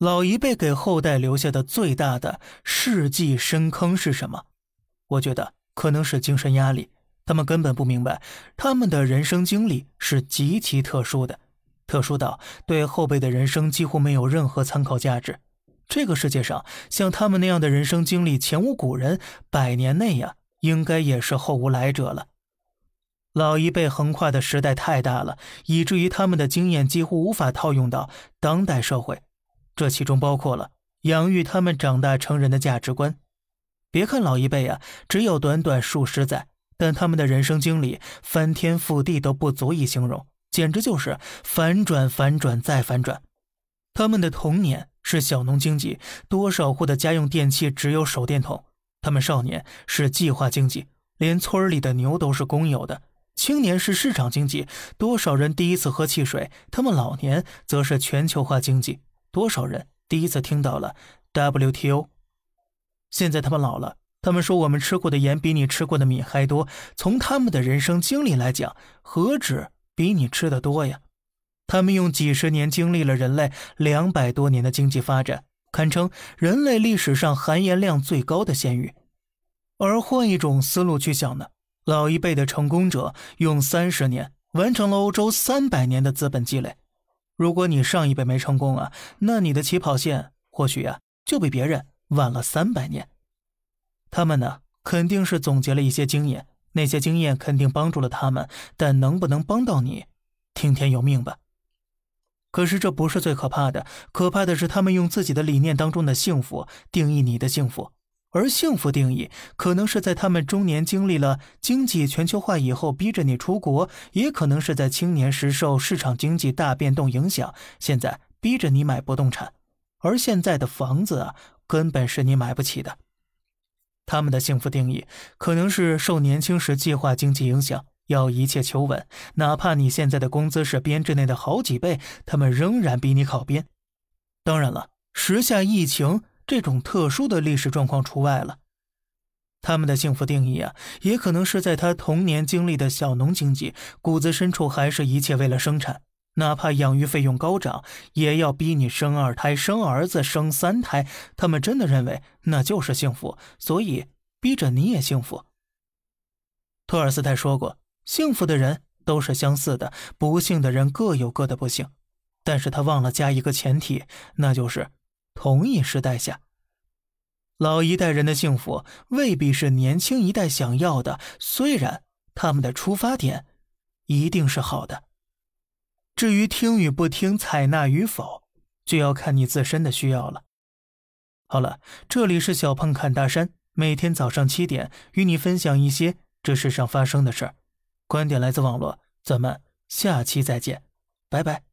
老一辈给后代留下的最大的世纪深坑是什么？我觉得可能是精神压力。他们根本不明白，他们的人生经历是极其特殊的，特殊到对后辈的人生几乎没有任何参考价值。这个世界上像他们那样的人生经历前无古人，百年内呀，应该也是后无来者了。老一辈横跨的时代太大了，以至于他们的经验几乎无法套用到当代社会。这其中包括了养育他们长大成人的价值观。别看老一辈啊，只有短短数十载，但他们的人生经历翻天覆地都不足以形容，简直就是反转、反转再反转。他们的童年是小农经济，多少户的家用电器只有手电筒；他们少年是计划经济，连村里的牛都是公有的；青年是市场经济，多少人第一次喝汽水；他们老年则是全球化经济。多少人第一次听到了 WTO？现在他们老了，他们说我们吃过的盐比你吃过的米还多。从他们的人生经历来讲，何止比你吃的多呀？他们用几十年经历了人类两百多年的经济发展，堪称人类历史上含盐量最高的鲜鱼。而换一种思路去想呢，老一辈的成功者用三十年完成了欧洲三百年的资本积累。如果你上一辈没成功啊，那你的起跑线或许呀就比别人晚了三百年。他们呢肯定是总结了一些经验，那些经验肯定帮助了他们，但能不能帮到你，听天由命吧。可是这不是最可怕的，可怕的是他们用自己的理念当中的幸福定义你的幸福。而幸福定义，可能是在他们中年经历了经济全球化以后，逼着你出国；也可能是在青年时受市场经济大变动影响，现在逼着你买不动产。而现在的房子啊，根本是你买不起的。他们的幸福定义，可能是受年轻时计划经济影响，要一切求稳，哪怕你现在的工资是编制内的好几倍，他们仍然逼你考编。当然了，时下疫情。这种特殊的历史状况除外了，他们的幸福定义啊，也可能是在他童年经历的小农经济，骨子深处还是一切为了生产，哪怕养育费用高涨，也要逼你生二胎、生儿子、生三胎。他们真的认为那就是幸福，所以逼着你也幸福。托尔斯泰说过：“幸福的人都是相似的，不幸的人各有各的不幸。”但是他忘了加一个前提，那就是。同一时代下，老一代人的幸福未必是年轻一代想要的。虽然他们的出发点一定是好的，至于听与不听、采纳与否，就要看你自身的需要了。好了，这里是小胖侃大山，每天早上七点与你分享一些这世上发生的事儿，观点来自网络，咱们下期再见，拜拜。